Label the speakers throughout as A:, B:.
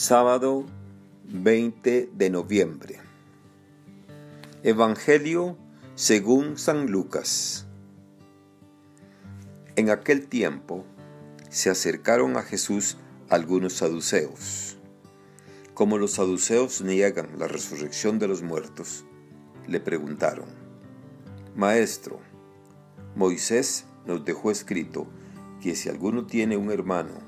A: Sábado 20 de noviembre. Evangelio según San Lucas. En aquel tiempo se acercaron a Jesús algunos saduceos. Como los saduceos niegan la resurrección de los muertos, le preguntaron, Maestro, Moisés nos dejó escrito que si alguno tiene un hermano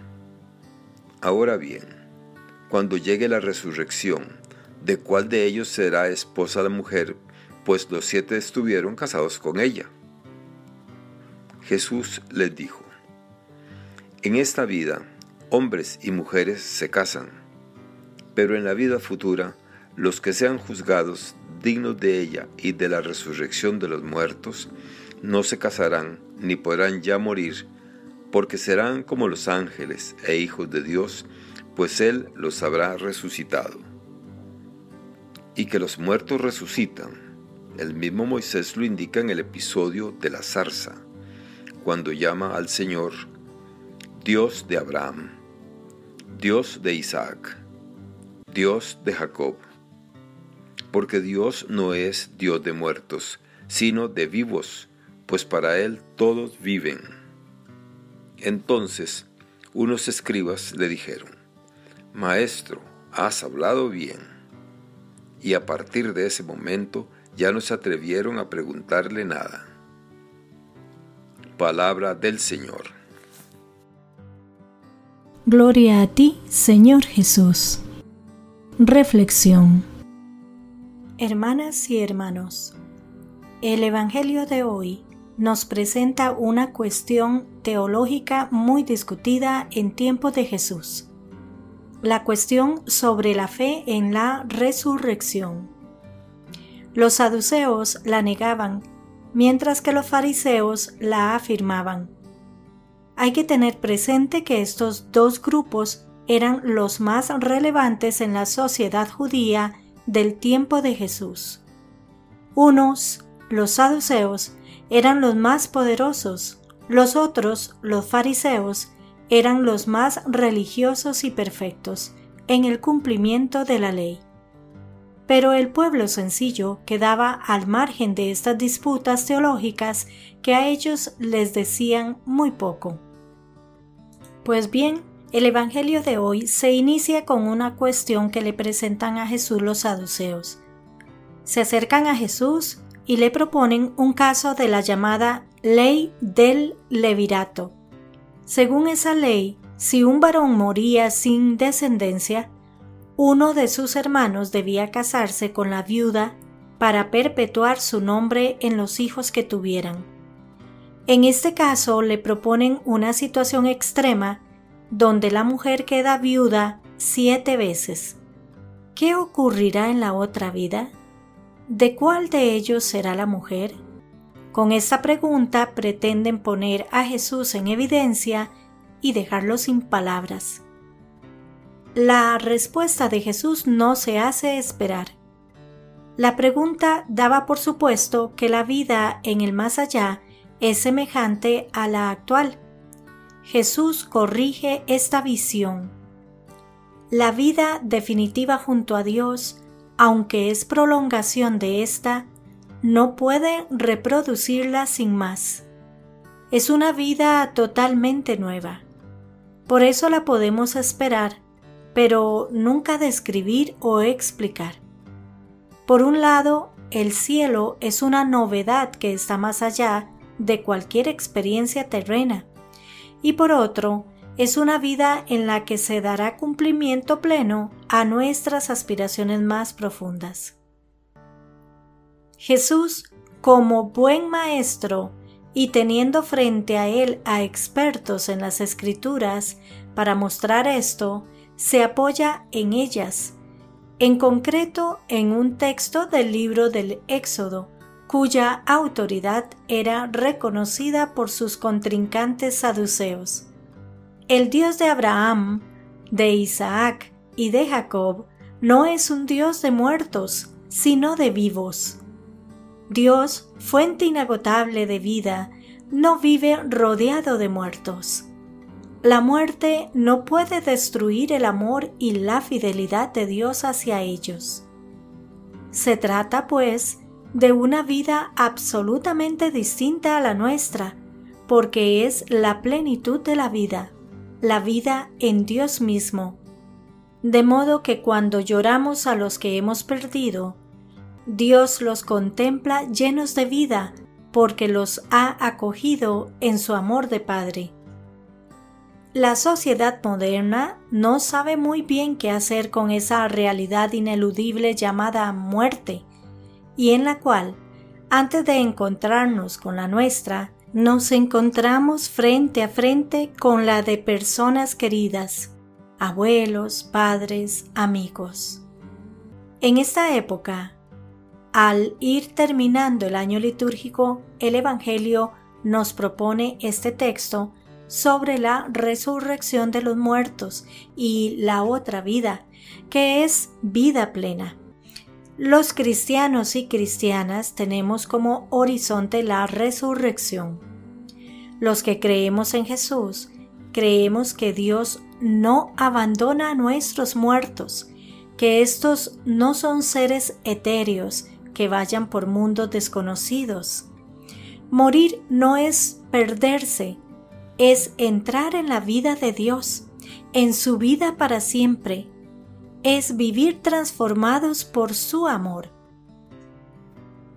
A: Ahora bien, cuando llegue la resurrección, ¿de cuál de ellos será esposa la mujer? Pues los siete estuvieron casados con ella. Jesús les dijo, En esta vida, hombres y mujeres se casan, pero en la vida futura, los que sean juzgados dignos de ella y de la resurrección de los muertos, no se casarán ni podrán ya morir, porque serán como los ángeles e hijos de Dios, pues Él los habrá resucitado. Y que los muertos resucitan, el mismo Moisés lo indica en el episodio de la zarza, cuando llama al Señor Dios de Abraham, Dios de Isaac, Dios de Jacob. Porque Dios no es Dios de muertos, sino de vivos, pues para Él todos viven. Entonces unos escribas le dijeron, Maestro, has hablado bien. Y a partir de ese momento ya no se atrevieron a preguntarle nada. Palabra del Señor.
B: Gloria a ti, Señor Jesús. Reflexión. Hermanas y hermanos, el Evangelio de hoy nos presenta una cuestión teológica muy discutida en tiempo de Jesús. La cuestión sobre la fe en la resurrección. Los saduceos la negaban, mientras que los fariseos la afirmaban. Hay que tener presente que estos dos grupos eran los más relevantes en la sociedad judía del tiempo de Jesús. Unos, los saduceos, eran los más poderosos, los otros, los fariseos, eran los más religiosos y perfectos en el cumplimiento de la ley. Pero el pueblo sencillo quedaba al margen de estas disputas teológicas que a ellos les decían muy poco. Pues bien, el Evangelio de hoy se inicia con una cuestión que le presentan a Jesús los saduceos. Se acercan a Jesús y le proponen un caso de la llamada ley del levirato. Según esa ley, si un varón moría sin descendencia, uno de sus hermanos debía casarse con la viuda para perpetuar su nombre en los hijos que tuvieran. En este caso le proponen una situación extrema donde la mujer queda viuda siete veces. ¿Qué ocurrirá en la otra vida? ¿De cuál de ellos será la mujer? Con esta pregunta pretenden poner a Jesús en evidencia y dejarlo sin palabras. La respuesta de Jesús no se hace esperar. La pregunta daba por supuesto que la vida en el más allá es semejante a la actual. Jesús corrige esta visión. La vida definitiva junto a Dios aunque es prolongación de esta, no puede reproducirla sin más. Es una vida totalmente nueva. Por eso la podemos esperar, pero nunca describir o explicar. Por un lado, el cielo es una novedad que está más allá de cualquier experiencia terrena, y por otro, es una vida en la que se dará cumplimiento pleno a nuestras aspiraciones más profundas. Jesús, como buen maestro y teniendo frente a él a expertos en las escrituras para mostrar esto, se apoya en ellas, en concreto en un texto del libro del Éxodo, cuya autoridad era reconocida por sus contrincantes saduceos. El Dios de Abraham, de Isaac y de Jacob no es un Dios de muertos, sino de vivos. Dios, fuente inagotable de vida, no vive rodeado de muertos. La muerte no puede destruir el amor y la fidelidad de Dios hacia ellos. Se trata, pues, de una vida absolutamente distinta a la nuestra, porque es la plenitud de la vida, la vida en Dios mismo. De modo que cuando lloramos a los que hemos perdido, Dios los contempla llenos de vida porque los ha acogido en su amor de Padre. La sociedad moderna no sabe muy bien qué hacer con esa realidad ineludible llamada muerte, y en la cual, antes de encontrarnos con la nuestra, nos encontramos frente a frente con la de personas queridas, abuelos, padres, amigos. En esta época, al ir terminando el año litúrgico, el Evangelio nos propone este texto sobre la resurrección de los muertos y la otra vida, que es vida plena. Los cristianos y cristianas tenemos como horizonte la resurrección. Los que creemos en Jesús, creemos que Dios no abandona a nuestros muertos, que estos no son seres etéreos, que vayan por mundos desconocidos. Morir no es perderse, es entrar en la vida de Dios, en su vida para siempre, es vivir transformados por su amor.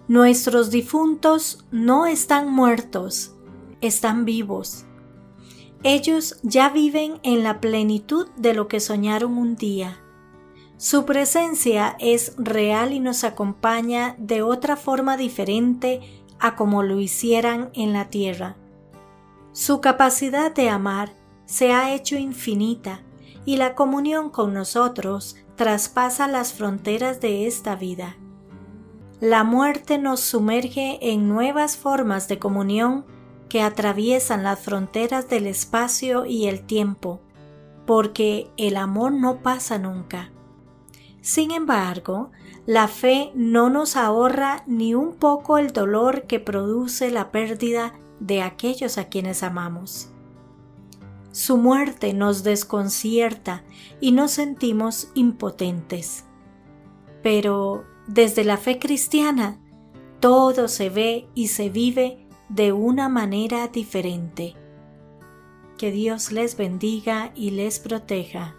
B: Nuestros difuntos no están muertos, están vivos. Ellos ya viven en la plenitud de lo que soñaron un día. Su presencia es real y nos acompaña de otra forma diferente a como lo hicieran en la tierra. Su capacidad de amar se ha hecho infinita y la comunión con nosotros traspasa las fronteras de esta vida. La muerte nos sumerge en nuevas formas de comunión que atraviesan las fronteras del espacio y el tiempo, porque el amor no pasa nunca. Sin embargo, la fe no nos ahorra ni un poco el dolor que produce la pérdida de aquellos a quienes amamos. Su muerte nos desconcierta y nos sentimos impotentes. Pero desde la fe cristiana, todo se ve y se vive de una manera diferente. Que Dios les bendiga y les proteja.